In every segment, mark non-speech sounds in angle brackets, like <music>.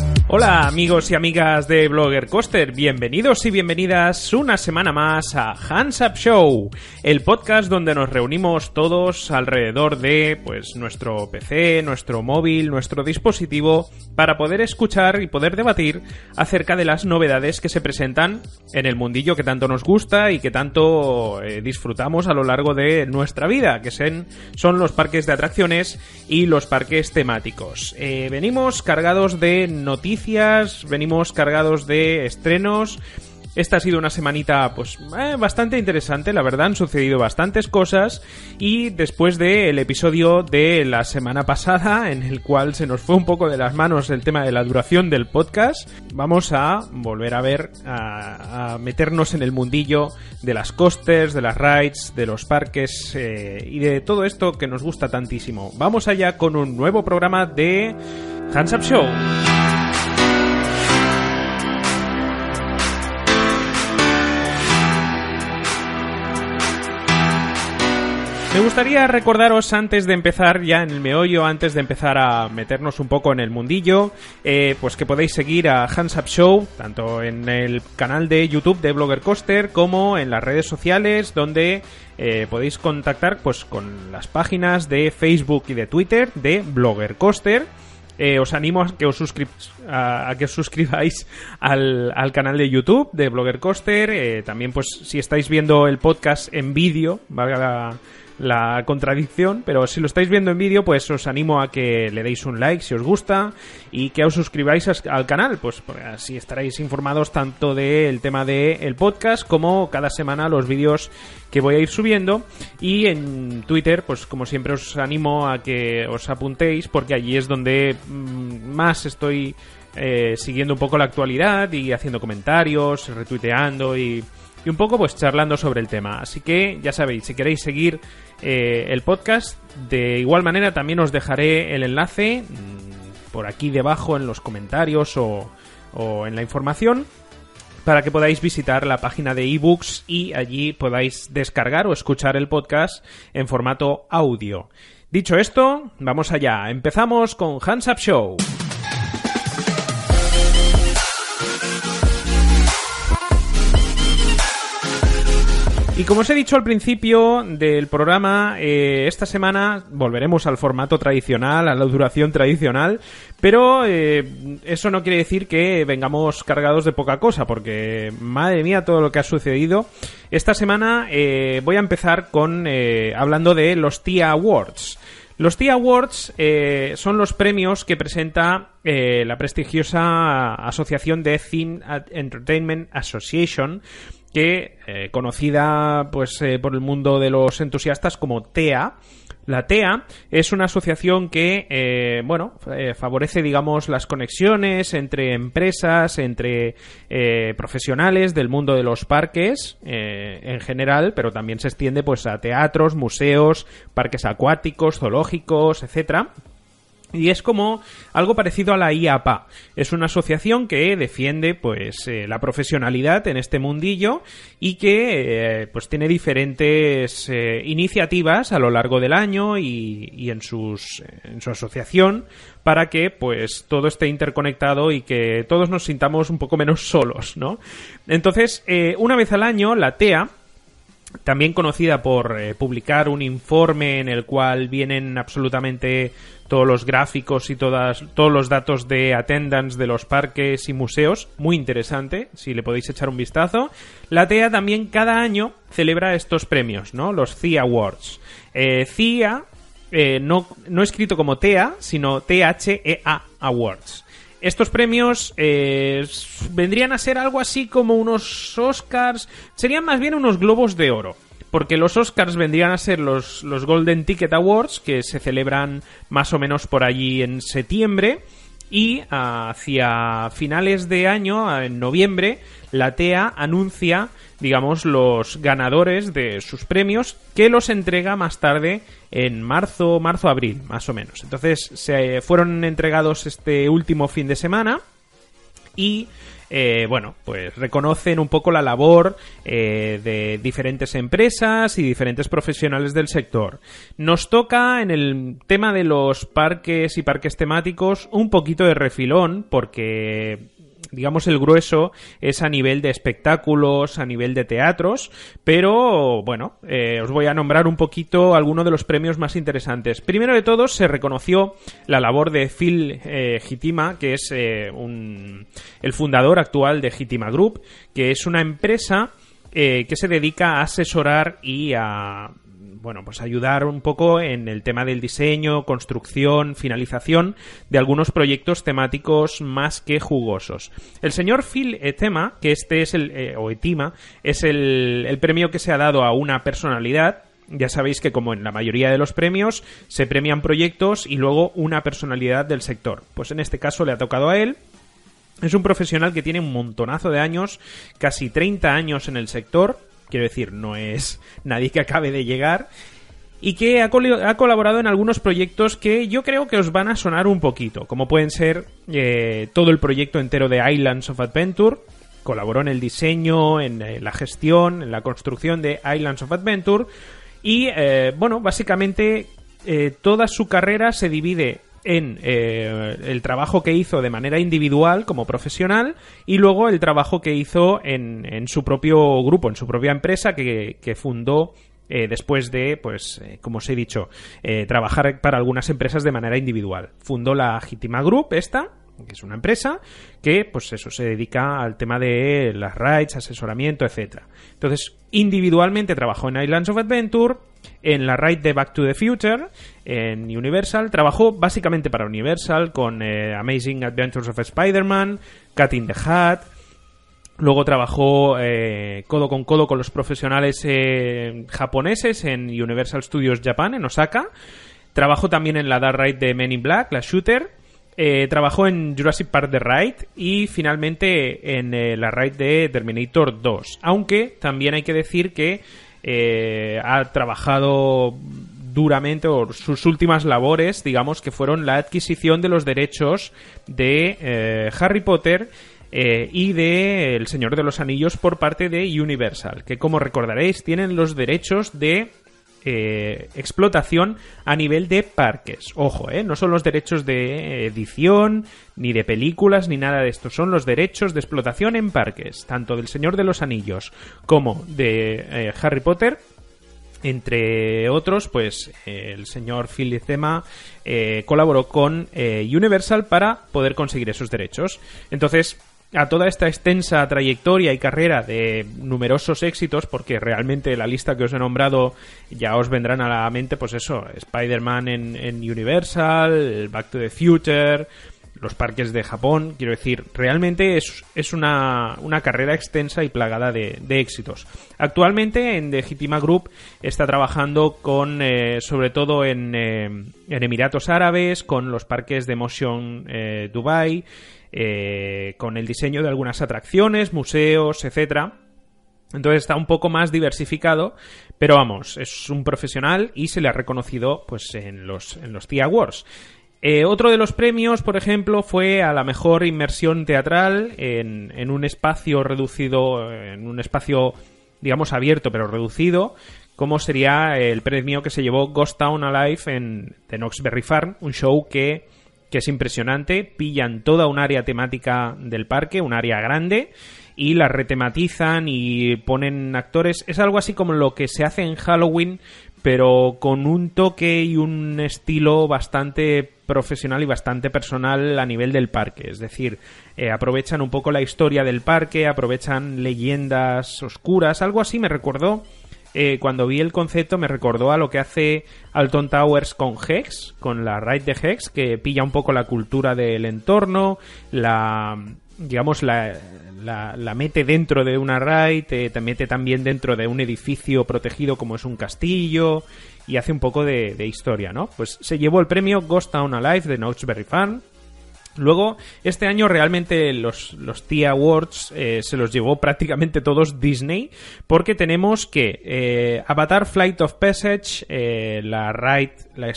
Thank you. Hola amigos y amigas de Blogger Coaster, bienvenidos y bienvenidas una semana más a Hands Up Show, el podcast donde nos reunimos todos alrededor de pues nuestro PC, nuestro móvil, nuestro dispositivo para poder escuchar y poder debatir acerca de las novedades que se presentan en el mundillo que tanto nos gusta y que tanto eh, disfrutamos a lo largo de nuestra vida, que son, son los parques de atracciones y los parques temáticos. Eh, venimos cargados de noticias venimos cargados de estrenos. Esta ha sido una semanita, pues, eh, bastante interesante, la verdad, han sucedido bastantes cosas y después del episodio de la semana pasada, en el cual se nos fue un poco de las manos el tema de la duración del podcast, vamos a volver a ver, a, meternos en el mundillo de las coasters, de las rides, de los parques eh, y de todo esto que nos gusta tantísimo. Vamos allá con un nuevo programa de Hands Up Show. Me gustaría recordaros antes de empezar ya en el meollo, antes de empezar a meternos un poco en el mundillo, eh, pues que podéis seguir a Hands Up Show, tanto en el canal de YouTube de Blogger Coaster como en las redes sociales, donde eh, podéis contactar pues con las páginas de Facebook y de Twitter de Blogger Coaster. Eh, os animo a que os, suscribáis al, al, canal de YouTube de Blogger Coaster. también, pues, si estáis viendo el podcast en vídeo, valga la, la contradicción, pero si lo estáis viendo en vídeo, pues os animo a que le deis un like si os gusta y que os suscribáis al canal, pues así estaréis informados tanto del tema del podcast como cada semana los vídeos que voy a ir subiendo. Y en Twitter, pues como siempre os animo a que os apuntéis porque allí es donde mm, más estoy eh, siguiendo un poco la actualidad y haciendo comentarios, retuiteando y y un poco pues charlando sobre el tema. Así que ya sabéis, si queréis seguir eh, el podcast, de igual manera también os dejaré el enlace mm, por aquí debajo en los comentarios o, o en la información para que podáis visitar la página de ebooks y allí podáis descargar o escuchar el podcast en formato audio. Dicho esto, vamos allá. Empezamos con Hands Up Show. Y como os he dicho al principio del programa, eh, esta semana volveremos al formato tradicional, a la duración tradicional, pero eh, eso no quiere decir que vengamos cargados de poca cosa, porque madre mía todo lo que ha sucedido. Esta semana eh, voy a empezar con hablando de los TIA Awards. Los TIA Awards son los premios que presenta la prestigiosa asociación de Theme Entertainment Association que eh, conocida pues eh, por el mundo de los entusiastas como TEA. La TEA es una asociación que, eh, bueno, favorece, digamos, las conexiones entre empresas, entre profesionales del mundo de los parques en general, pero también se extiende, pues, a teatros, museos, parques acuáticos, zoológicos, etcétera. Y es como algo parecido a la IAPA. Es una asociación que defiende pues eh, la profesionalidad en este mundillo y que eh, pues tiene diferentes eh, iniciativas a lo largo del año y, y en, sus, en su asociación para que pues todo esté interconectado y que todos nos sintamos un poco menos <laughs> solos, ¿no? Entonces, una vez al año, la TEA también conocida por publicar un informe en el cual vienen absolutamente todos los gráficos y todas, todos los datos de attendance de los parques y museos. Muy interesante, si le podéis echar un vistazo. La TEA también cada año celebra estos premios, ¿no? Los CIA Awards. Eh, CIA, eh, no, no escrito como TEA, sino THEA Awards. Estos premios eh, vendrían a ser algo así como unos Oscars, serían más bien unos globos de oro porque los Oscars vendrían a ser los, los Golden Ticket Awards, que se celebran más o menos por allí en septiembre, y hacia finales de año, en noviembre, la TEA anuncia, digamos, los ganadores de sus premios, que los entrega más tarde en marzo, marzo-abril, más o menos. Entonces, se fueron entregados este último fin de semana y eh, bueno, pues reconocen un poco la labor eh, de diferentes empresas y diferentes profesionales del sector. Nos toca en el tema de los parques y parques temáticos un poquito de refilón porque digamos, el grueso es a nivel de espectáculos, a nivel de teatros, pero bueno, eh, os voy a nombrar un poquito algunos de los premios más interesantes. Primero de todos, se reconoció la labor de Phil eh, Hitima, que es eh, el fundador actual de Hitima Group, que es una empresa que se dedica a asesorar y a bueno, pues ayudar un poco en el tema del diseño, construcción, finalización de algunos proyectos temáticos más que jugosos. El señor Phil Etema, que este es el, eh, o Etima, es el, el premio que se ha dado a una personalidad ya sabéis que como en la mayoría de los premios se premian proyectos y luego una personalidad del sector. Pues en este caso le ha tocado a él. Es un profesional que tiene un montonazo de años, casi 30 años en el sector, quiero decir, no es nadie que acabe de llegar y que ha, colaborado en algunos proyectos que yo creo que os van a sonar un poquito, como pueden ser eh, todo el proyecto entero de Islands of Adventure, colaboró en el diseño, en eh, la gestión, en la construcción de Islands of Adventure. Y eh, bueno, básicamente toda su carrera se divide en eh, el trabajo que hizo de manera individual como profesional y luego el trabajo que hizo en, en su propio grupo, en su propia empresa que, que fundó eh, después de, pues, eh, como os he dicho, trabajar para algunas empresas de manera individual. Fundó la Gitima Group, esta, que es una empresa que, pues eso, se dedica al tema de las rides, asesoramiento, etcétera. Entonces, individualmente trabajó en Islands of Adventure, en la ride de Back to the Future, en Universal. Trabajó básicamente para Universal con eh, Amazing Adventures of Spider-Man, Cat in the Hat. Luego trabajó eh, codo con codo con los profesionales eh, japoneses en Universal Studios Japan, en Osaka. Trabajó también en la Dark Ride de Men in Black, la Shooter. trabajó en Jurassic Park The Ride y finalmente en la ride de Terminator 2. Aunque también hay que decir que ha trabajado duramente o sus últimas labores, digamos, que fueron la adquisición de los derechos de eh, Harry Potter eh, y de El Señor de los Anillos por parte de Universal, que como recordaréis tienen los derechos de eh, explotación a nivel de parques. Ojo, ¿eh? no son los derechos de edición, ni de películas, ni nada de esto. Son los derechos de explotación en parques, tanto del Señor de los Anillos como de Harry Potter entre otros, pues el señor Phil eh, colaboró con eh, Universal para poder conseguir esos derechos. Entonces, a toda esta extensa trayectoria y carrera de numerosos éxitos, porque realmente la lista que os he nombrado ya os vendrán a la mente, pues eso, Spider-Man en, Universal, Back to the Future, los parques de Japón. Quiero decir, realmente es, es una, una, carrera extensa y plagada de, éxitos. Actualmente en The Hitima Group está trabajando con, eh, sobre todo en, eh, en, Emiratos Árabes, con los parques de Motion eh, Dubai, con el diseño de algunas atracciones, museos, etcétera. Entonces está un poco más diversificado, pero vamos, es un profesional y se le ha reconocido pues en los, en los TIA Awards. Eh, otro de los premios, por ejemplo, fue a la mejor inmersión teatral en, en un espacio reducido, en un espacio, digamos, abierto pero reducido, como sería el premio que se llevó Ghost Town Alive en The Knoxberry Farm, un show que, que es impresionante, pillan toda un área temática del parque, un área grande, y la retematizan y ponen actores. Es algo así como lo que se hace en Halloween, pero con un toque y un estilo bastante profesional y bastante personal a nivel del parque. Es decir, eh, aprovechan un poco la historia del parque, aprovechan leyendas oscuras, algo así me recordó eh, cuando vi el concepto me recordó a lo que hace Alton Towers con Hex, con la ride de Hex, que pilla un poco la cultura del entorno, la digamos la, la, mete dentro de una ride, te, mete también dentro de un edificio protegido como es un castillo y hace un poco de, historia, ¿no? Pues se llevó el premio Ghost Town Alive de Notch Very Fun Luego, este año realmente los, los T Awards eh, se los llevó prácticamente todos Disney, porque tenemos que eh, Avatar Flight of Passage, eh, la ride, la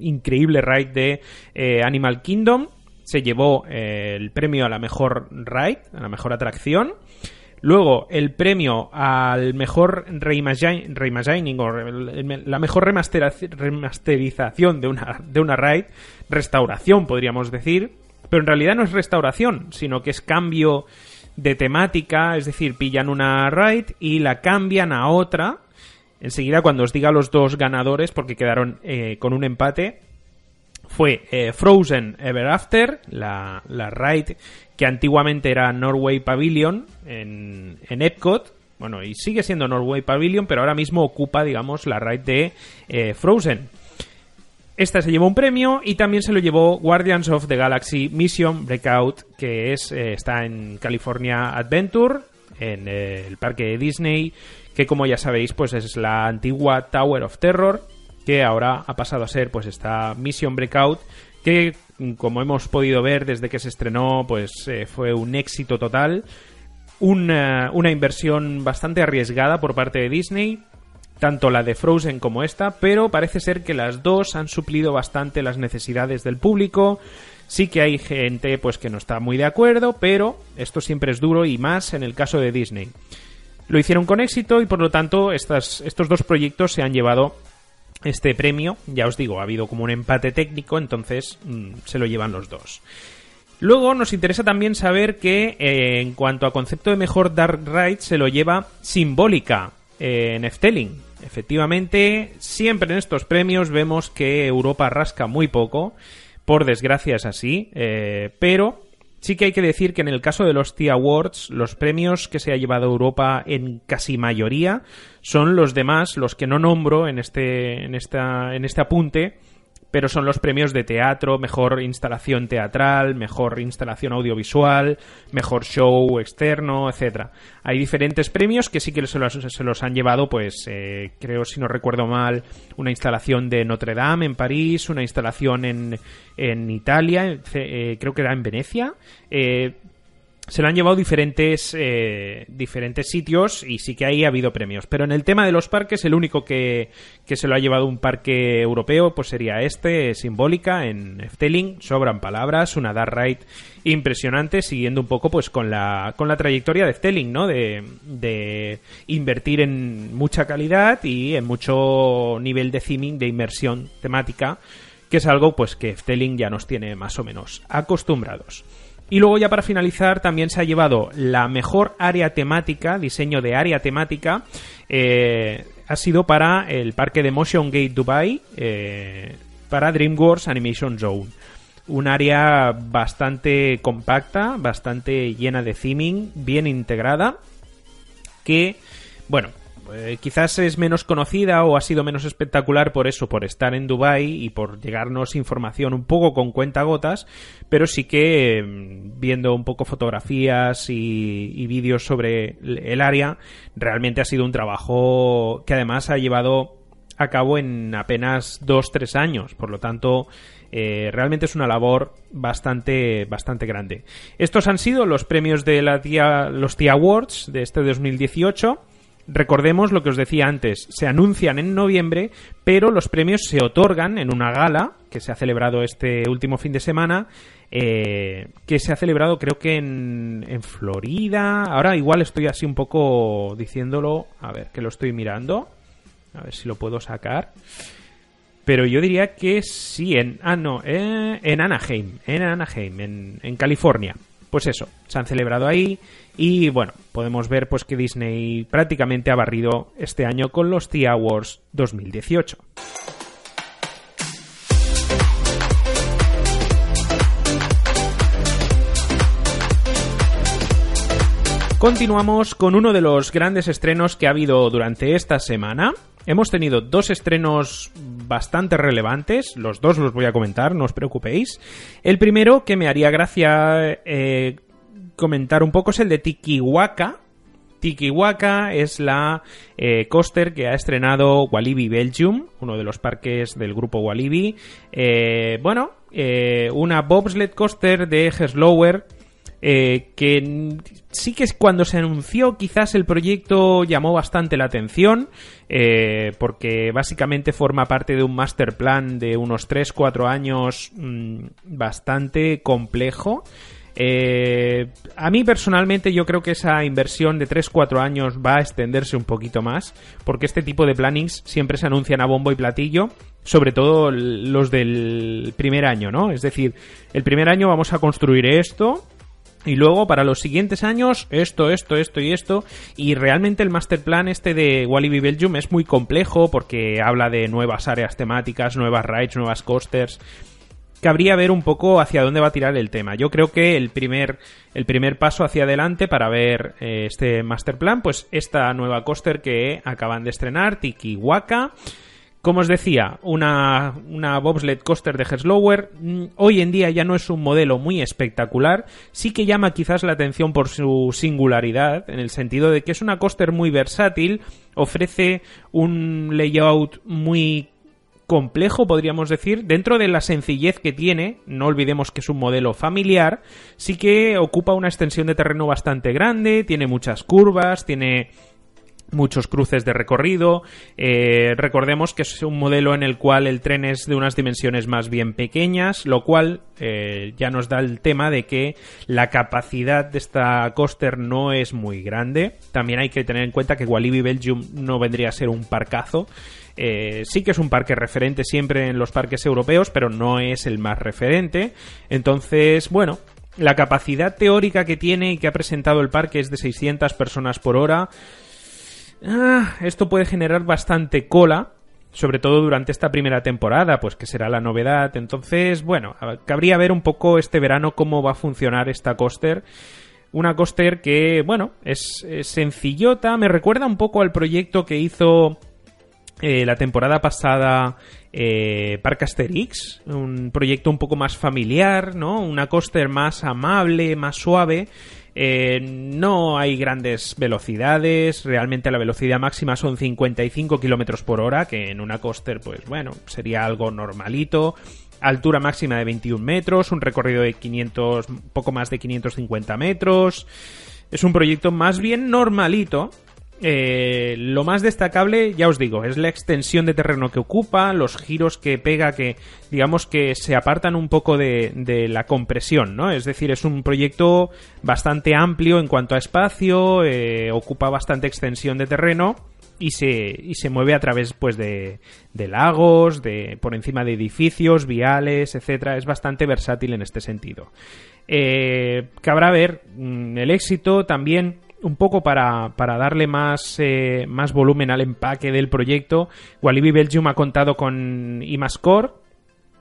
increíble ride de Animal Kingdom, se llevó el premio a la mejor ride, a la mejor atracción. Luego, el premio al mejor reimagining o la mejor remasterización de una, de una ride, restauración podríamos decir, pero en realidad no es restauración, sino que es cambio de temática, es decir, pillan una ride y la cambian a otra. Enseguida, cuando os diga los dos ganadores, porque quedaron eh, con un empate, fue eh, Frozen Ever After, la, la, ride que antiguamente era Norway Pavilion en, en Epcot. Bueno, y sigue siendo Norway Pavilion, pero ahora mismo ocupa, digamos, la ride de eh, Frozen. Esta se llevó un premio y también se lo llevó Guardians of the Galaxy Mission Breakout, que es, eh, está en California Adventure, en eh, el parque de Disney, que como ya sabéis, pues es la antigua Tower of Terror, que ahora ha pasado a ser pues esta Mission Breakout, que como hemos podido ver desde que se estrenó, pues eh, fue un éxito total. Una, una inversión bastante arriesgada por parte de Disney, tanto la de Frozen como esta, pero parece ser que las dos han suplido bastante las necesidades del público. Sí que hay gente pues que no está muy de acuerdo, pero esto siempre es duro y más en el caso de Disney. Lo hicieron con éxito y por lo tanto estos dos proyectos se han llevado este premio. Ya os digo, ha habido como un empate técnico, entonces mm, se lo llevan los dos. Luego nos interesa también saber que eh, en cuanto a concepto de mejor Dark Ride se lo lleva Simbólica eh, en Efteling. Efectivamente, siempre en estos premios vemos que Europa rasca muy poco, por desgracia es así, eh, pero sí que hay que decir que en el caso de los T Awards, los premios que se ha llevado Europa en casi mayoría son los demás, los que no nombro en este, en esta, en este apunte, pero son los premios de teatro, mejor instalación teatral, mejor instalación audiovisual, mejor show externo, etcétera. Hay diferentes premios que sí que se los, han llevado, pues eh, creo, si no recuerdo mal, una instalación de Notre Dame en París, una instalación en, en Italia, eh, creo que era en Venecia. Eh, se lo han llevado diferentes, eh, diferentes sitios y sí que ahí ha habido premios. Pero en el tema de los parques, el único que, que se lo ha llevado un parque europeo pues sería este, Simbólica, en Efteling. Sobran palabras, una dark ride impresionante, siguiendo un poco pues con la, con la trayectoria de Efteling, ¿no? De, de invertir en mucha calidad y en mucho nivel de theming, de inmersión temática, que es algo pues que Efteling ya nos tiene más o menos acostumbrados. Y luego ya para finalizar también se ha llevado la mejor área temática, diseño de área temática, eh, ha sido para el parque de Motion Gate Dubai, eh, para DreamWorks Animation Zone. Un área bastante compacta, bastante llena de theming, bien integrada, que, bueno, eh, quizás es menos conocida o ha sido menos espectacular por eso, por estar en Dubai y por llegarnos información un poco con cuentagotas, pero sí que mm, viendo un poco fotografías y, vídeos sobre el área, realmente ha sido un trabajo que además ha llevado a cabo en apenas dos tres años, por lo tanto eh, realmente es una labor bastante bastante grande. Estos han sido los premios de la los TIA Awards de este 2018 Recordemos lo que os decía antes, se anuncian en noviembre, pero los premios se otorgan en una gala que se ha celebrado este último fin de semana, eh, que se ha celebrado creo que en, en Florida. Ahora igual estoy así un poco diciéndolo, a ver, que lo estoy mirando, a ver si lo puedo sacar. Pero yo diría que sí, en, ah, no, eh, en Anaheim, en Anaheim, en, en California pues eso, se han celebrado ahí y bueno, podemos ver pues que Disney prácticamente ha barrido este año con los T Awards 2018. Continuamos con uno de los grandes estrenos que ha habido durante esta semana. Hemos tenido dos estrenos bastante relevantes, los dos los voy a comentar, no os preocupéis. El primero que me haría gracia eh, comentar un poco es el de Tikiwaka. Tikiwaka es la eh, coaster que ha estrenado Walibi Belgium, uno de los parques del grupo Walibi. Eh, bueno, una bobsled coaster de Heslower eh, que sí que cuando se anunció quizás el proyecto llamó bastante la atención eh, porque básicamente forma parte de un master plan de unos 3-4 años mm, bastante complejo eh, a mí personalmente yo creo que esa inversión de 3-4 años va a extenderse un poquito más, porque este tipo de plannings siempre se anuncian a bombo y platillo, sobre todo los del primer año, ¿no? Es decir, el primer año vamos a construir esto, y luego para los siguientes años esto, esto, esto y esto. Y realmente el master plan este de Walibi Belgium es muy complejo porque habla de nuevas áreas temáticas, nuevas rides, nuevas coasters. Cabría ver un poco hacia dónde va a tirar el tema. Yo creo que el primer, el primer paso hacia adelante para ver eh, este master plan, pues esta nueva coaster que acaban de estrenar, Tiki Waka como os decía, una, una bobsled coaster de Herslower mm, hoy en día ya no es un modelo muy espectacular, sí que llama quizás la atención por su singularidad, en el sentido de que es una coaster muy versátil, ofrece un layout muy complejo, podríamos decir, dentro de la sencillez que tiene, no olvidemos que es un modelo familiar, sí que ocupa una extensión de terreno bastante grande, tiene muchas curvas, tiene muchos cruces de recorrido. Eh, recordemos que es un modelo en el cual el tren es de unas dimensiones más bien pequeñas, lo cual eh, ya nos da el tema de que la capacidad de esta coaster no es muy grande. También hay que tener en cuenta que Walibi Belgium no vendría a ser un parcazo. Eh, sí que es un parque referente siempre en los parques europeos, pero no es el más referente. Entonces, bueno, la capacidad teórica que tiene y que ha presentado el parque es de 600 personas por hora. Ah, esto puede generar bastante cola, sobre todo durante esta primera temporada, pues que será la novedad. Entonces, bueno, cabría ver un poco este verano cómo va a funcionar esta coaster. Una coaster que, bueno, es, sencillota, me recuerda un poco al proyecto que hizo eh, la temporada pasada eh, Asterix, un proyecto un poco más familiar, ¿no? Una coaster más amable, más suave eh, no hay grandes velocidades, realmente la velocidad máxima son 55 km por hora, que en una coaster, pues bueno, sería algo normalito. Altura máxima de 21 metros, un recorrido de 500, poco más de 550 metros. Es un proyecto más bien normalito, eh, lo más destacable, ya os digo, es la extensión de terreno que ocupa, los giros que pega, que digamos que se apartan un poco de, la compresión, ¿no? Es decir, es un proyecto bastante amplio en cuanto a espacio, eh, ocupa bastante extensión de terreno y se, y se mueve a través pues de, de, lagos, de por encima de edificios, viales, etcétera. Es bastante versátil en este sentido. Eh, cabrá ver mm, el éxito también un poco para, para darle más, eh, más volumen al empaque del proyecto, Walibi Belgium ha contado con Imascore,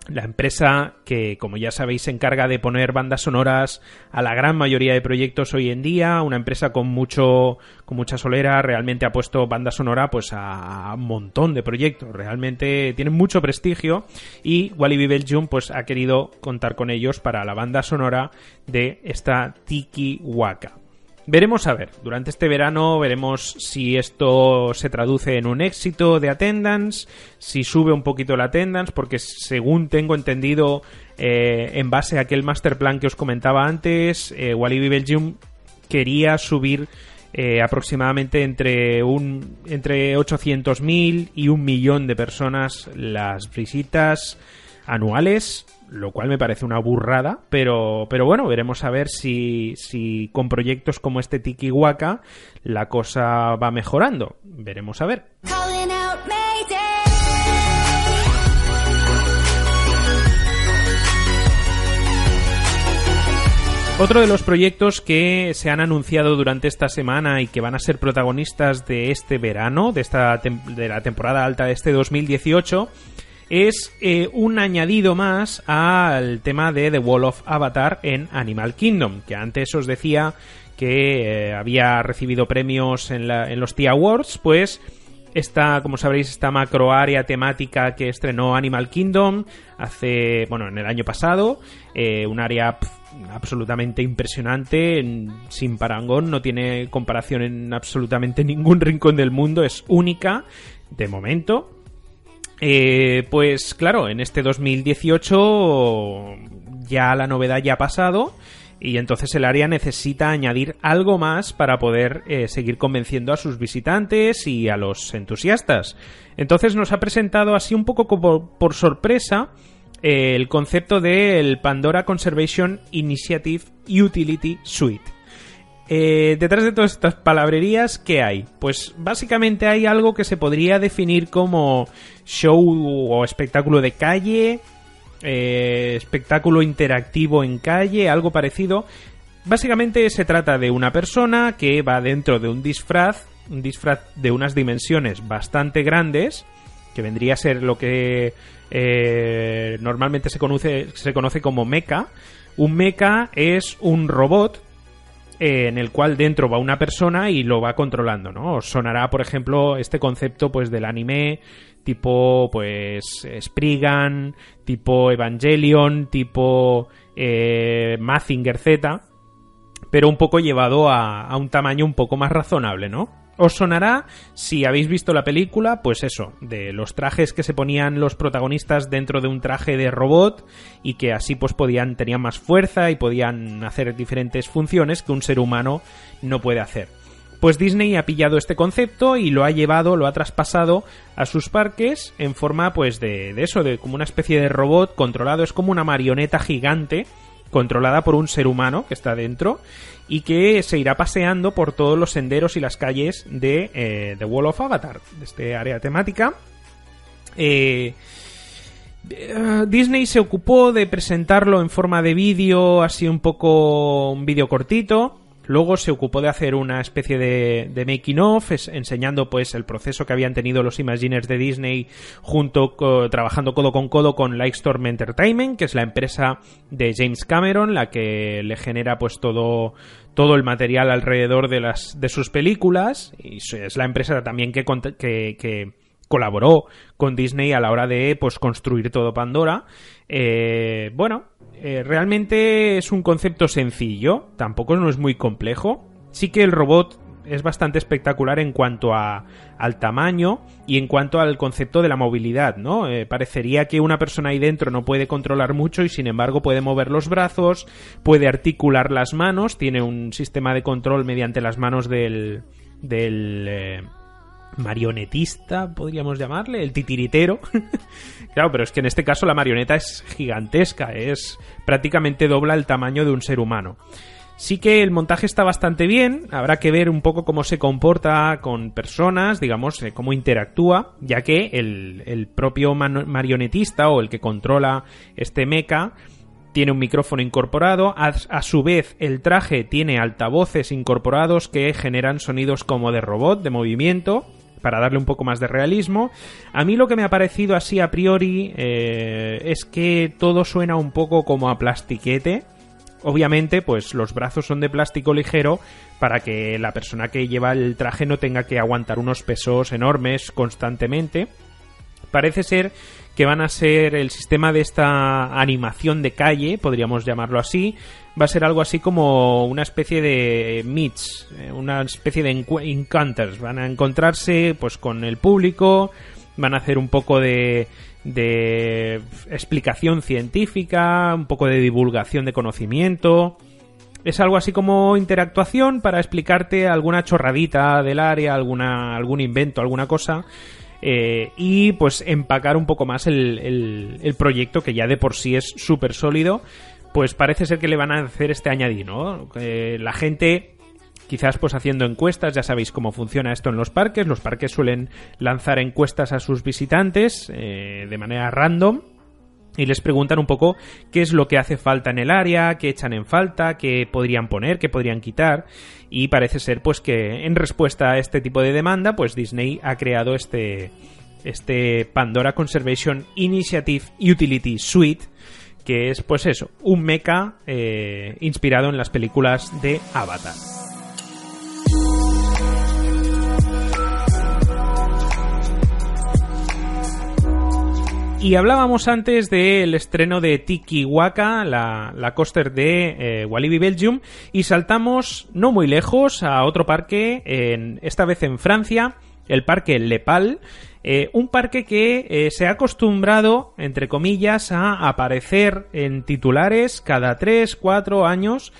la empresa que, como ya sabéis, se encarga de poner bandas sonoras a la gran mayoría de proyectos hoy en día, una empresa con mucho, con mucha solera, realmente ha puesto banda sonora pues a un montón de proyectos, realmente tienen mucho prestigio y Walibi Belgium pues ha querido contar con ellos para la banda sonora de esta Tiki Waka. Veremos a ver, durante este verano veremos si esto se traduce en un éxito de attendance, si sube un poquito la attendance, porque según tengo entendido, eh, en base a aquel master plan que os comentaba antes, eh, Walibi Belgium quería subir eh, aproximadamente entre un entre 800.000 y un millón de personas las visitas anuales lo cual me parece una burrada, pero, pero bueno, veremos a ver si, si con proyectos como este Tiki Waka la cosa va mejorando. Veremos a ver. Otro de los proyectos que se han anunciado durante esta semana y que van a ser protagonistas de este verano, de, esta de la temporada alta de este 2018, es eh, un añadido más al tema de The Wall of Avatar en Animal Kingdom, que antes os decía que eh, había recibido premios en, los TIA Awards, pues esta, como sabréis, esta macro área temática que estrenó Animal Kingdom hace, bueno, en el año pasado, eh, un área absolutamente impresionante, sin parangón, no tiene comparación en absolutamente ningún rincón del mundo, es única de momento. Eh, pues claro, en este 2018 ya la novedad ya ha pasado y entonces el área necesita añadir algo más para poder eh, seguir convenciendo a sus visitantes y a los entusiastas. Entonces nos ha presentado así un poco como por sorpresa eh, el concepto del Pandora Conservation Initiative Utility Suite. Eh, detrás de todas estas palabrerías, ¿qué hay? Pues básicamente hay algo que se podría definir como show o espectáculo de calle, eh, espectáculo interactivo en calle, algo parecido. Básicamente se trata de una persona que va dentro de un disfraz, un disfraz de unas dimensiones bastante grandes, que vendría a ser lo que eh, normalmente se conoce, se conoce como mecha. Un mecha es un robot eh, en el cual dentro va una persona y lo va controlando, ¿no? Os sonará, por ejemplo, este concepto pues del anime tipo pues Spriggan, tipo Evangelion, tipo eh, Mazinger Z, pero un poco llevado a, a un tamaño un poco más razonable, ¿no? Os sonará, si habéis visto la película, pues eso, de los trajes que se ponían los protagonistas dentro de un traje de robot y que así pues podían, tenían más fuerza y podían hacer diferentes funciones que un ser humano no puede hacer. Pues Disney ha pillado este concepto y lo ha llevado, lo ha traspasado a sus parques en forma pues de, eso, de como una especie de robot controlado, es como una marioneta gigante controlada por un ser humano que está dentro y que se irá paseando por todos los senderos y las calles de eh, The Wall of Avatar, de este área temática. Eh, Disney se ocupó de presentarlo en forma de vídeo, así un poco un vídeo cortito, Luego se ocupó de hacer una especie de, making of, enseñando pues el proceso que habían tenido los Imagineers de Disney junto trabajando codo con codo con Lightstorm Entertainment, que es la empresa de James Cameron, la que le genera pues todo todo el material alrededor de las de sus películas. Y es la empresa también que, que, colaboró con Disney a la hora de pues construir todo Pandora. Eh, bueno, eh, realmente es un concepto sencillo, tampoco no es muy complejo. Sí que el robot es bastante espectacular en cuanto a, al tamaño y en cuanto al concepto de la movilidad, ¿no? Eh, parecería que una persona ahí dentro no puede controlar mucho y sin embargo puede mover los brazos, puede articular las manos, tiene un sistema de control mediante las manos del, del, eh, marionetista, podríamos llamarle, el titiritero. <laughs> claro, pero es que en este caso la marioneta es gigantesca, es prácticamente dobla el tamaño de un ser humano. Sí que el montaje está bastante bien, habrá que ver un poco cómo se comporta con personas, digamos, eh, cómo interactúa, ya que el, el propio marionetista o el que controla este mecha tiene un micrófono incorporado, a, a, su vez el traje tiene altavoces incorporados que generan sonidos como de robot, de movimiento, para darle un poco más de realismo. A mí lo que me ha parecido así a priori eh, es que todo suena un poco como a plastiquete. Obviamente, pues los brazos son de plástico ligero para que la persona que lleva el traje no tenga que aguantar unos pesos enormes constantemente. Parece ser que van a ser el sistema de esta animación de calle, podríamos llamarlo así, va a ser algo así como una especie de meets, eh, una especie de encounters. Van a encontrarse pues con el público, van a hacer un poco de, de explicación científica, un poco de divulgación de conocimiento. Es algo así como interactuación para explicarte alguna chorradita del área, alguna, algún invento, alguna cosa. Eh, y pues empacar un poco más el, el, el proyecto que ya de por sí es súper sólido pues parece ser que le van a hacer este añadido, la gente quizás pues haciendo encuestas, ya sabéis cómo funciona esto en los parques, los parques suelen lanzar encuestas a sus visitantes eh, de manera random y les preguntan un poco qué es lo que hace falta en el área, qué echan en falta, qué podrían poner, qué podrían quitar. Y parece ser pues que en respuesta a este tipo de demanda pues Disney ha creado este este Pandora Conservation Initiative Utility Suite, que es pues eso, un mecha eh, inspirado en las películas de Avatar. Y hablábamos antes del estreno de Tiki Waka, la, la coaster de eh, Walibi Belgium, y saltamos no muy lejos a otro parque, esta vez en Francia, el parque Lepal, eh, un parque que eh, se ha acostumbrado, entre comillas, a aparecer en titulares cada 3, 4 años,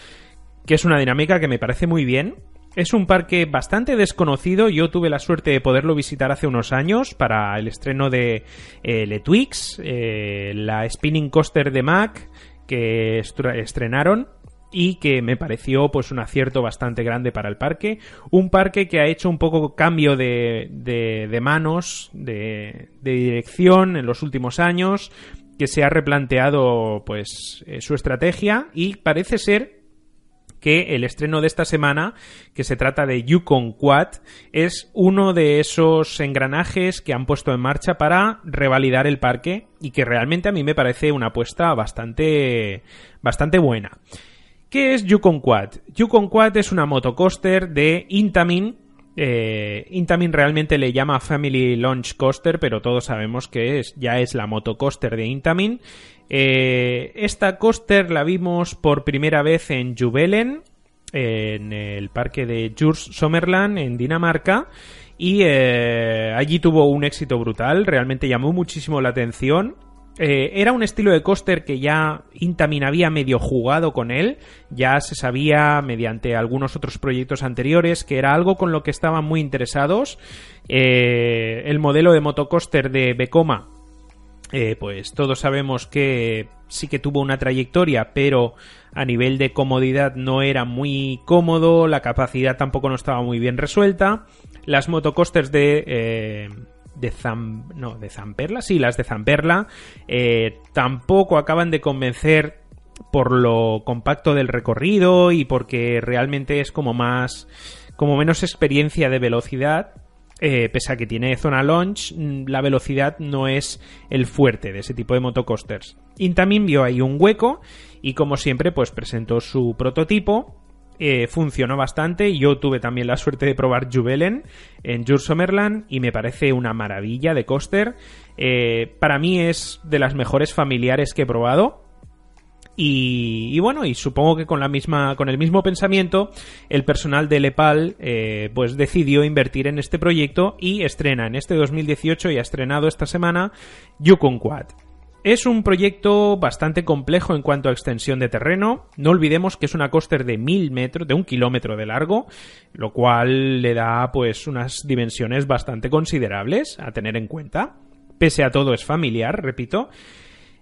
que es una dinámica que me parece muy bien, es un parque bastante desconocido. Yo tuve la suerte de poderlo visitar hace unos años para el estreno de eh, Le Twix, eh, la Spinning Coaster de Mac que estrenaron y que me pareció pues un acierto bastante grande para el parque. Un parque que ha hecho un poco cambio de, de, manos, de, dirección en los últimos años, que se ha replanteado pues eh, su estrategia y parece ser que el estreno de esta semana, que se trata de Yukon Quad, es uno de esos engranajes que han puesto en marcha para revalidar el parque y que realmente a mí me parece una apuesta bastante, bastante buena. ¿Qué es Yukon Quad? Yukon Quad es una motocoaster de Intamin, eh, Intamin realmente le llama Family Launch Coaster, pero todos sabemos que es, ya es la motocoaster de Intamin. Eh, esta coaster la vimos por primera vez en Jubelen, en el parque de Jurs Sommerland, en Dinamarca. Y eh, allí tuvo un éxito brutal, realmente llamó muchísimo la atención. Eh, era un estilo de coaster que ya Intamin había medio jugado con él, ya se sabía mediante algunos otros proyectos anteriores que era algo con lo que estaban muy interesados. Eh, el modelo de motocoaster de Becoma, eh, pues todos sabemos que sí que tuvo una trayectoria, pero a nivel de comodidad no era muy cómodo, la capacidad tampoco no estaba muy bien resuelta. Las motocoasters de de no, de Zamperla, sí, las de Zamperla, eh, tampoco acaban de convencer por lo compacto del recorrido y porque realmente es como más, como menos experiencia de velocidad. Eh, pese a que tiene zona launch, mm, la velocidad no es el fuerte de ese tipo de motocoasters. Intamin vio ahí un hueco y como siempre pues presentó su prototipo eh, funcionó bastante. Yo tuve también la suerte de probar Juvelen en Jules Sommerland y me parece una maravilla de coaster. Eh, para mí es de las mejores familiares que he probado. Y, bueno, y supongo que con la misma, con el mismo pensamiento, el personal de Lepal eh, pues decidió invertir en este proyecto y estrena en este 2018 y ha estrenado esta semana Yukon Quad. Es un proyecto bastante complejo en cuanto a extensión de terreno. No olvidemos que es una coaster de mil metros, de un kilómetro de largo, lo cual le da pues unas dimensiones bastante considerables a tener en cuenta. Pese a todo es familiar, repito.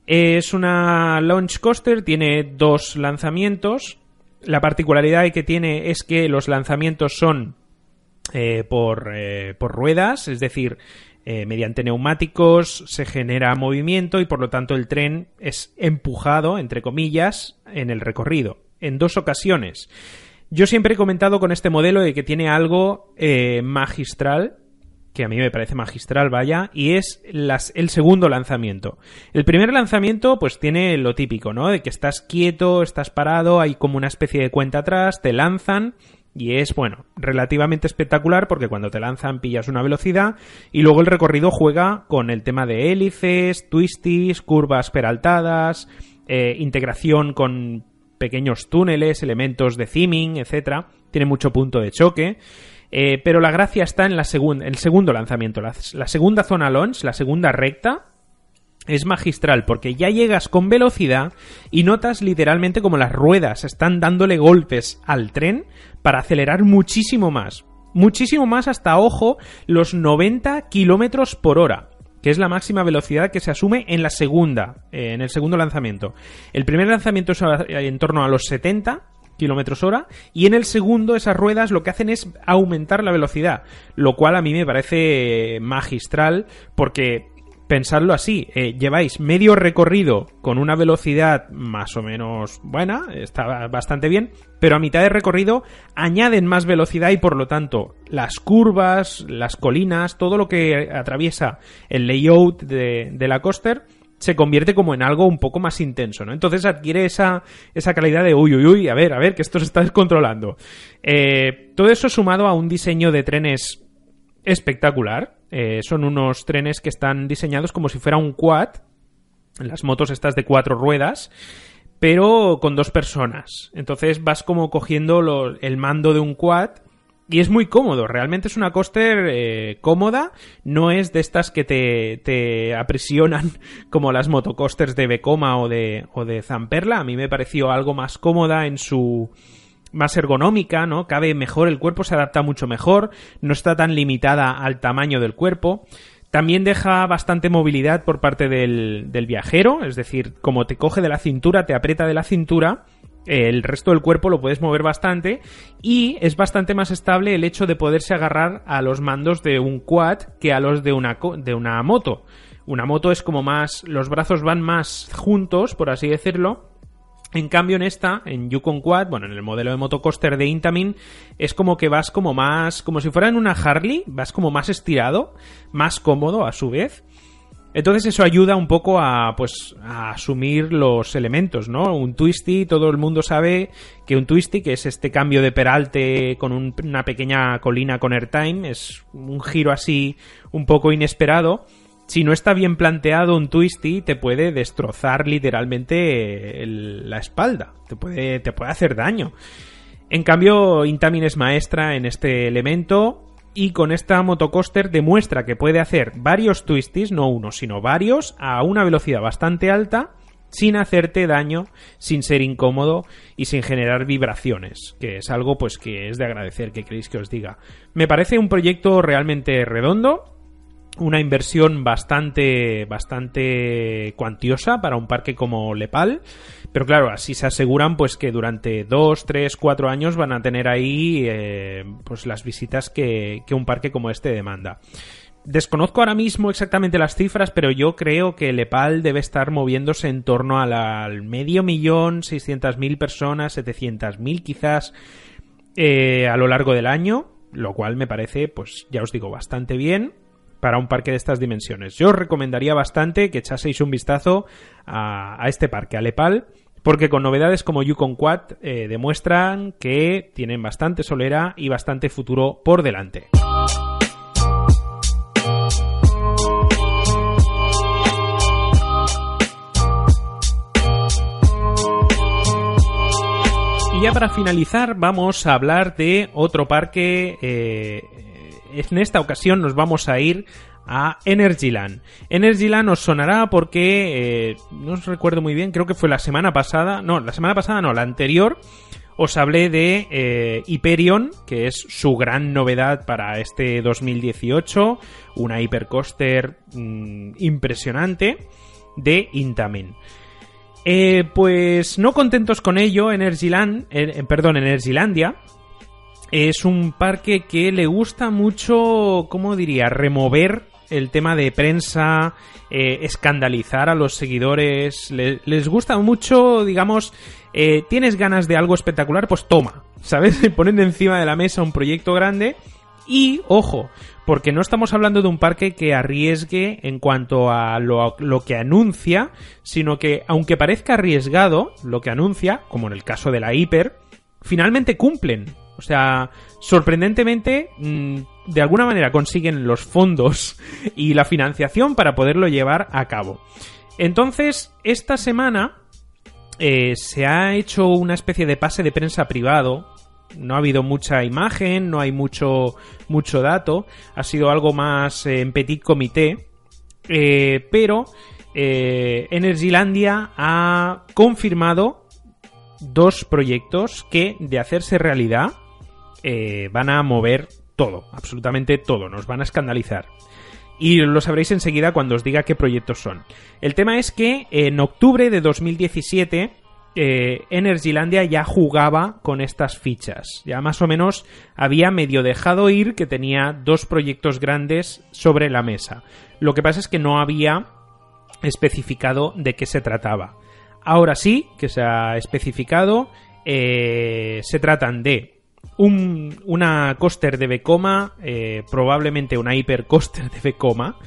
Es una launch coaster, tiene dos lanzamientos. La particularidad que tiene es que los lanzamientos son eh, eh, por ruedas, es decir, eh, mediante neumáticos se genera movimiento y por lo tanto el tren es empujado, entre comillas, en el recorrido. En dos ocasiones. Yo siempre he comentado con este modelo de que tiene algo eh, magistral, que a mí me parece magistral, vaya, y es las, el segundo lanzamiento. El primer lanzamiento, pues tiene lo típico, ¿no? De que estás quieto, estás parado, hay como una especie de cuenta atrás, te lanzan y es, bueno, relativamente espectacular porque cuando te lanzan pillas una velocidad y luego el recorrido juega con el tema de hélices, twisties, curvas peraltadas, eh, integración con pequeños túneles, elementos de theming, etc. Tiene mucho punto de choque. Eh, pero la gracia está en la el segundo lanzamiento, la, la segunda zona launch, la segunda recta, es magistral porque ya llegas con velocidad y notas literalmente como las ruedas están dándole golpes al tren para acelerar muchísimo más. Muchísimo más hasta, ojo, los 90 kilómetros por hora que es la máxima velocidad que se asume en la segunda, eh, en el segundo lanzamiento. El primer lanzamiento es en torno a los 70 kilómetros hora y en el segundo esas ruedas lo que hacen es aumentar la velocidad, lo cual a mí me parece magistral porque pensadlo así, eh, lleváis medio recorrido con una velocidad más o menos buena, está bastante bien, pero a mitad de recorrido añaden más velocidad y por lo tanto las curvas, las colinas, todo lo que atraviesa el layout de, la coaster se convierte como en algo un poco más intenso, ¿no? Entonces adquiere esa, esa calidad de uy, uy, uy, a ver, a ver, que esto se está descontrolando. Eh, todo eso sumado a un diseño de trenes espectacular, eh, son unos trenes que están diseñados como si fuera un quad, las motos estas de cuatro ruedas, pero con dos personas. Entonces vas como cogiendo el mando de un quad y es muy cómodo, realmente es una coaster eh, cómoda, no es de estas que te, te aprisionan <laughs> como las motocoasters de Becoma o de, o de Zamperla, a mí me pareció algo más cómoda en su más ergonómica, ¿no? Cabe mejor, el cuerpo se adapta mucho mejor, no está tan limitada al tamaño del cuerpo. También deja bastante movilidad por parte del, del viajero, es decir, como te coge de la cintura, te aprieta de la cintura, el resto del cuerpo lo puedes mover bastante y es bastante más estable el hecho de poderse agarrar a los mandos de un quad que a los de una, de una moto. Una moto es como más, los brazos van más juntos, por así decirlo, en cambio, en esta, en Yukon Quad, bueno, en el modelo de motocoaster de Intamin, es como que vas como más, como si fuera en una Harley, vas como más estirado, más cómodo a su vez. Entonces eso ayuda un poco a, pues, a asumir los elementos, ¿no? Un twisty, todo el mundo sabe que un twisty, que es este cambio de peralte con una pequeña colina con airtime, es un giro así un poco inesperado si no está bien planteado un twisty, te puede destrozar literalmente la espalda. Te puede, te puede hacer daño. En cambio, Intamin es maestra en este elemento y con esta motocoaster demuestra que puede hacer varios twisties, no uno, sino varios, a una velocidad bastante alta, sin hacerte daño, sin ser incómodo y sin generar vibraciones, que es algo pues que es de agradecer que queréis que os diga. Me parece un proyecto realmente redondo, una inversión bastante, bastante cuantiosa para un parque como Lepal. Pero claro, así se aseguran pues que durante dos, tres, cuatro años van a tener ahí eh, pues las visitas que, un parque como este demanda. Desconozco ahora mismo exactamente las cifras, pero yo creo que Lepal debe estar moviéndose en torno al medio millón, seiscientas mil personas, setecientas mil quizás eh, a lo largo del año, lo cual me parece, pues ya os digo, bastante bien para un parque de estas dimensiones. Yo os recomendaría bastante que echaseis un vistazo a, este parque, a Lepal, porque con novedades como Yukon Quad eh, demuestran que tienen bastante solera y bastante futuro por delante. Y ya para finalizar vamos a hablar de otro parque eh, en esta ocasión nos vamos a ir a Energyland. Energyland os sonará porque, eh, no os recuerdo muy bien, creo que fue la semana pasada, no, la semana pasada no, la anterior, os hablé de eh, Hyperion, que es su gran novedad para este 2018, una hipercoaster mm, impresionante de Intamin. Eh, pues no contentos con ello, Energyland, perdón, Energylandia es un parque que le gusta mucho, ¿cómo diría?, remover el tema de prensa, eh, escandalizar a los seguidores. les gusta mucho, digamos, eh, tienes ganas de algo espectacular, pues toma, ¿sabes? <laughs> Ponen encima de la mesa un proyecto grande y, ojo, porque no estamos hablando de un parque que arriesgue en cuanto a lo, lo, que anuncia, sino que, aunque parezca arriesgado lo que anuncia, como en el caso de la Hiper, finalmente cumplen. O sea, sorprendentemente, mm, de alguna manera consiguen los fondos y la financiación para poderlo llevar a cabo. Entonces, esta semana eh, se ha hecho una especie de pase de prensa privado. No ha habido mucha imagen, no hay mucho, mucho dato. Ha sido algo más eh, en petit comité. Eh, pero Energylandia ha confirmado dos proyectos que, de hacerse realidad, eh, van a mover todo, absolutamente todo, nos van a escandalizar. Y lo sabréis enseguida cuando os diga qué proyectos son. El tema es que en octubre de 2017 eh, Energylandia ya jugaba con estas fichas. Ya más o menos había medio dejado ir que tenía dos proyectos grandes sobre la mesa. Lo que pasa es que no había especificado de qué se trataba. Ahora sí que se ha especificado. eh, se tratan de un- una coaster de Vekoma, eh, probablemente una hipercoaster de Vekoma.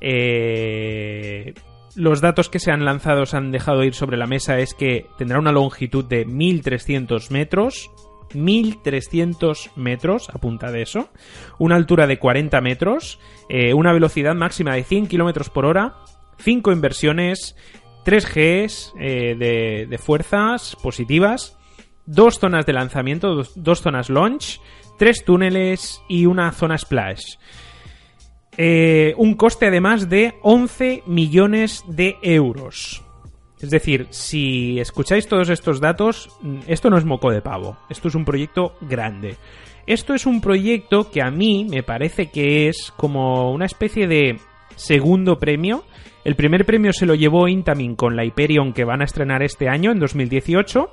Eh, los datos que se han lanzado, se han dejado ir sobre la mesa, es que tendrá una longitud de 1300 metros. 1300 metros, apunta de eso. Una altura de 40 metros. eh, una velocidad máxima de 100 kilómetros por hora. 5 inversiones. 3 Gs de fuerzas positivas. Dos zonas de lanzamiento, dos, zonas launch. Tres túneles y una zona splash. Eh, un coste además de 11 millones de euros. Es decir, si escucháis todos estos datos, mm, esto no es moco de pavo, esto es un proyecto grande. Esto es un proyecto que a mí me parece que es como una especie de segundo premio. El primer premio se lo llevó Intamin con la Hyperion que van a estrenar este año, en 2018.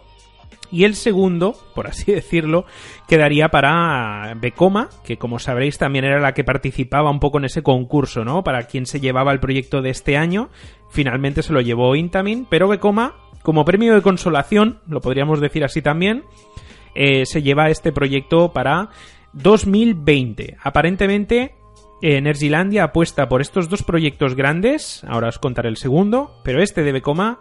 Y el segundo, por así <laughs> decirlo, quedaría para Becoma, que como sabréis también era la que participaba un poco en ese concurso, ¿no? Para quien se llevaba el proyecto de este año. Finalmente se lo llevó Intamin, pero Becoma, como premio de consolación, lo podríamos decir así también, eh, se lleva este proyecto para 2020. Aparentemente, Energylandia apuesta por estos dos proyectos grandes, ahora os contaré el segundo, pero este de Becoma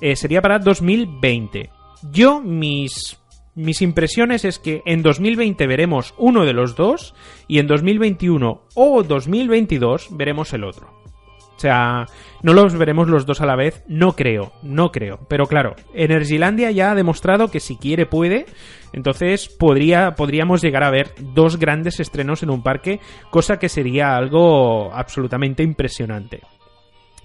eh, sería para 2020. Yo, mis, mis impresiones es que en 2020 veremos uno de los dos y en 2021 o 2022 veremos el otro. O sea, no los veremos los dos a la vez, no creo, no creo. Pero claro, Energylandia ya ha demostrado que si quiere puede, entonces podría, podríamos llegar a ver dos grandes estrenos en un parque, cosa que sería algo absolutamente impresionante.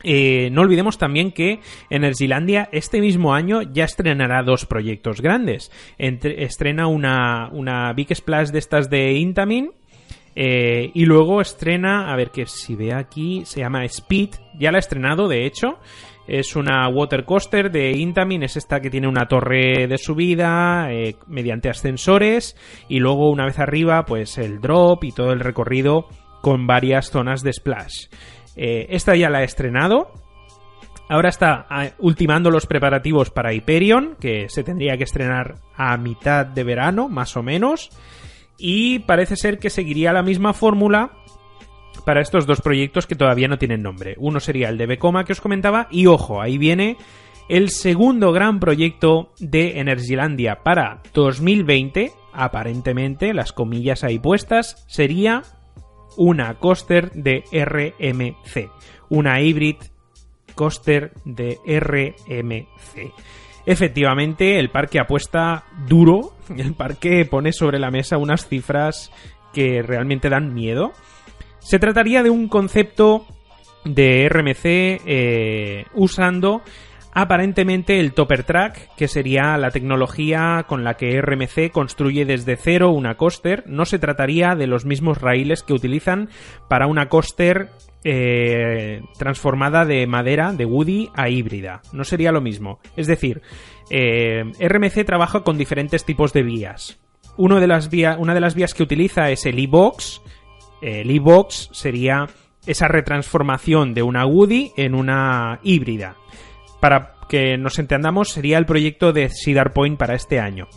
Eh, no olvidemos también que Energylandia este mismo año ya estrenará dos proyectos grandes. Estrena una, una Big Splash de estas de Intamin. eh, y luego estrena, a ver que si ve aquí, se llama Speed. Ya la ha estrenado, de hecho. Es una water coaster de Intamin. Es esta que tiene una torre de subida eh, mediante ascensores. Y luego, una vez arriba, pues el drop y todo el recorrido con varias zonas de splash. Eh, esta ya la ha estrenado. Ahora está ah, ultimando los preparativos para Hyperion, que se tendría que estrenar a mitad de verano, más o menos. Y parece ser que seguiría la misma fórmula para estos dos proyectos que todavía no tienen nombre. Uno sería el de Becoma que os comentaba, y ojo, ahí viene el segundo gran proyecto de Energylandia para 2020. Aparentemente, las comillas ahí puestas, sería una coaster de RMC. Una hybrid coaster de RMC. Efectivamente, el parque apuesta duro. <laughs> El parque pone sobre la mesa unas cifras que realmente dan miedo. Se trataría de un concepto de RMC eh, usando aparentemente el Topper Track, que sería la tecnología con la que RMC construye desde cero una coaster. No se trataría de los mismos raíles que utilizan para una coaster eh, transformada de madera, de Woody, a híbrida. No sería lo mismo. Es decir, eh, RMC trabaja con diferentes tipos de vías. Una de las vías que utiliza es el e-box. El e-box sería esa retransformación de una Woody en una híbrida. Para que nos entendamos, sería el proyecto de Cedar Point para este año.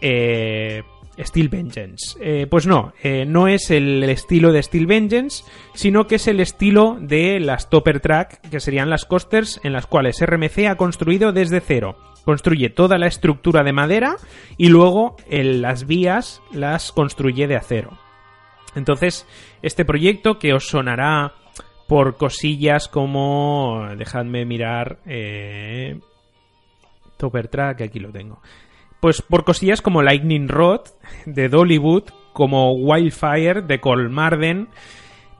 Eh, Steel Vengeance. Eh, pues no, eh, no es el, estilo de Steel Vengeance, sino que es el estilo de las Topper Track, que serían las coasters en las cuales RMC ha construido desde cero. Construye toda la estructura de madera y luego el- las vías las construye de acero. Entonces, este proyecto que os sonará por cosillas como. Dejadme mirar. Eh, Topper Track, aquí lo tengo. Pues por cosillas como Lightning Rod de Dollywood, como Wildfire de Colmarden.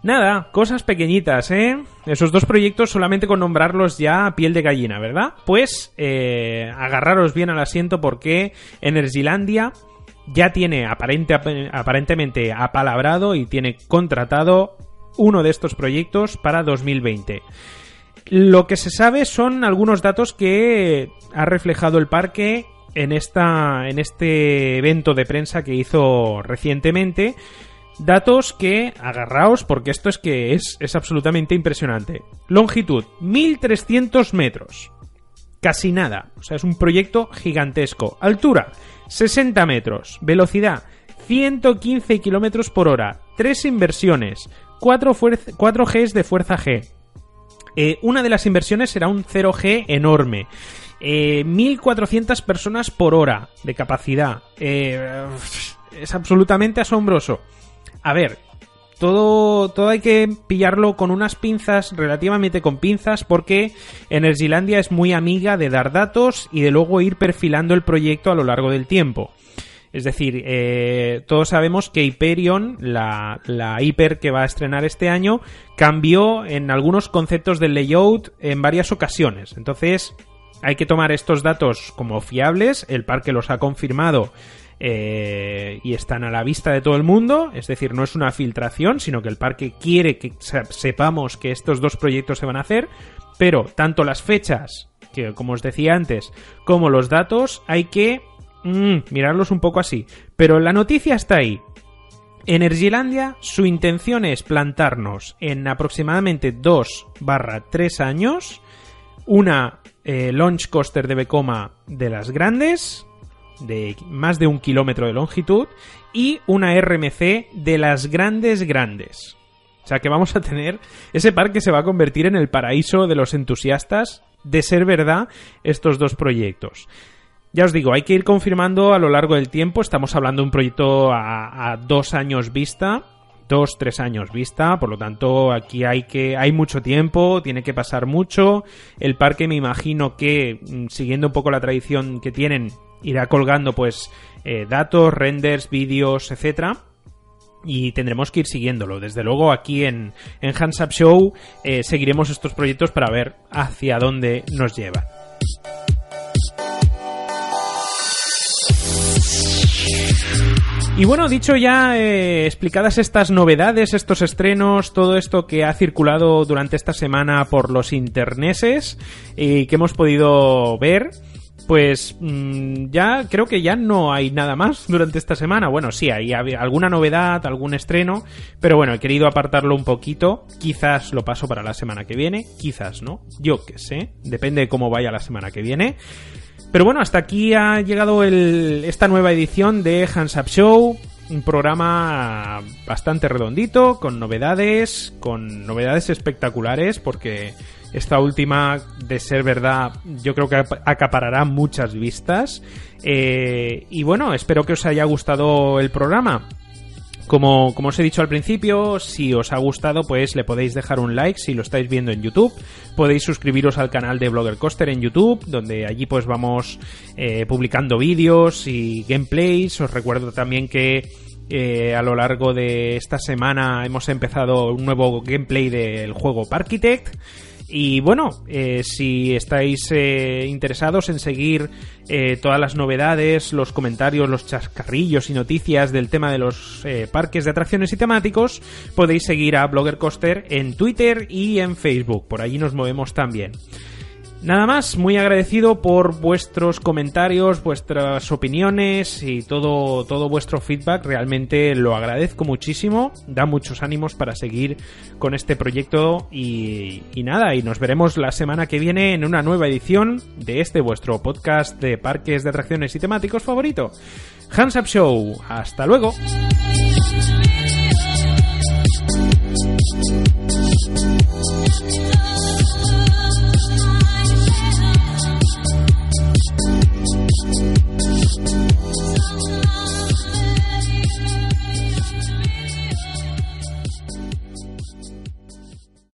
Nada, cosas pequeñitas, ¿eh? Esos dos proyectos solamente con nombrarlos ya a piel de gallina, ¿verdad? Pues eh, agarraros bien al asiento porque Energylandia ya tiene aparente, aparentemente apalabrado y tiene contratado uno de estos proyectos para 2020. Lo que se sabe son algunos datos que ha reflejado el parque en, esta, en este evento de prensa que hizo recientemente. Datos que, agarraos, porque esto es que es, es absolutamente impresionante. Longitud, 1300 metros. Casi nada. O sea, es un proyecto gigantesco. Altura, 60 metros. Velocidad, 115 kilómetros por hora. Tres inversiones. 4, 4 Gs de fuerza G. Eh, una de las inversiones será un 0G enorme. 1.400 eh, personas por hora de capacidad. Eh, es absolutamente asombroso. A ver, todo, todo hay que pillarlo con unas pinzas, relativamente con pinzas, porque Energylandia es muy amiga de dar datos y de luego ir perfilando el proyecto a lo largo del tiempo. Es decir, eh, todos sabemos que Hyperion, la, la hiper que va a estrenar este año, cambió en algunos conceptos del layout en varias ocasiones. Entonces, hay que tomar estos datos como fiables. El parque los ha confirmado eh, y están a la vista de todo el mundo. Es decir, no es una filtración, sino que el parque quiere que sepamos que estos dos proyectos se van a hacer. Pero tanto las fechas, que como os decía antes, como los datos, hay que mm, mirarlos un poco así. Pero la noticia está ahí. Energylandia, su intención es plantarnos en aproximadamente 2 barra 3 años una eh, launch coaster de Vekoma de las grandes, de más de un kilómetro de longitud, y una RMC de las grandes grandes. O sea que vamos a tener. Ese parque se va a convertir en el paraíso de los entusiastas de ser verdad estos dos proyectos. Ya os digo, hay que ir confirmando a lo largo del tiempo. Estamos hablando de un proyecto a dos años vista dos, tres años vista, por lo tanto aquí hay que hay mucho tiempo, tiene que pasar mucho. El parque me imagino que mm, siguiendo un poco la tradición que tienen irá colgando pues eh, datos, renders, vídeos, etcétera. Y tendremos que ir siguiéndolo. Desde luego aquí en, en Hands Up Show eh, seguiremos estos proyectos para ver hacia dónde nos llevan. Y bueno, dicho ya, eh, explicadas estas novedades, estos estrenos, todo esto que ha circulado durante esta semana por los interneses y que hemos podido ver, pues mm, ya creo que ya no hay nada más durante esta semana. Bueno, sí, hay alguna novedad, algún estreno, pero bueno, he querido apartarlo un poquito. Quizás lo paso para la semana que viene, quizás no. Yo qué sé, depende de cómo vaya la semana que viene. Pero bueno, hasta aquí ha llegado esta nueva edición de Hands Up Show. Un programa bastante redondito, con novedades, con novedades espectaculares, porque esta última, de ser verdad, yo creo que acaparará muchas vistas. Eh, y bueno, espero que os haya gustado el programa. Como, os he dicho al principio, si os ha gustado, pues le podéis dejar un like si lo estáis viendo en YouTube. Podéis suscribiros al canal de Blogger Coaster en YouTube, donde allí pues vamos eh, publicando vídeos y gameplays. Os recuerdo también que eh, a lo largo de esta semana hemos empezado un nuevo gameplay del juego Parkitect. Y bueno, eh, si estáis eh, interesados en seguir eh, todas las novedades, los comentarios, los chascarrillos y noticias del tema de los parques de atracciones y temáticos, podéis seguir a Blogger Coaster en Twitter y en Facebook. Por allí nos movemos también. Nada más, muy agradecido por vuestros comentarios, vuestras opiniones y todo, todo vuestro feedback. Realmente lo agradezco muchísimo. Da muchos ánimos para seguir con este proyecto y, y nada, y nos veremos la semana que viene en una nueva edición de este vuestro podcast de parques de atracciones y temáticos favorito. Hands Up Show. Hasta luego.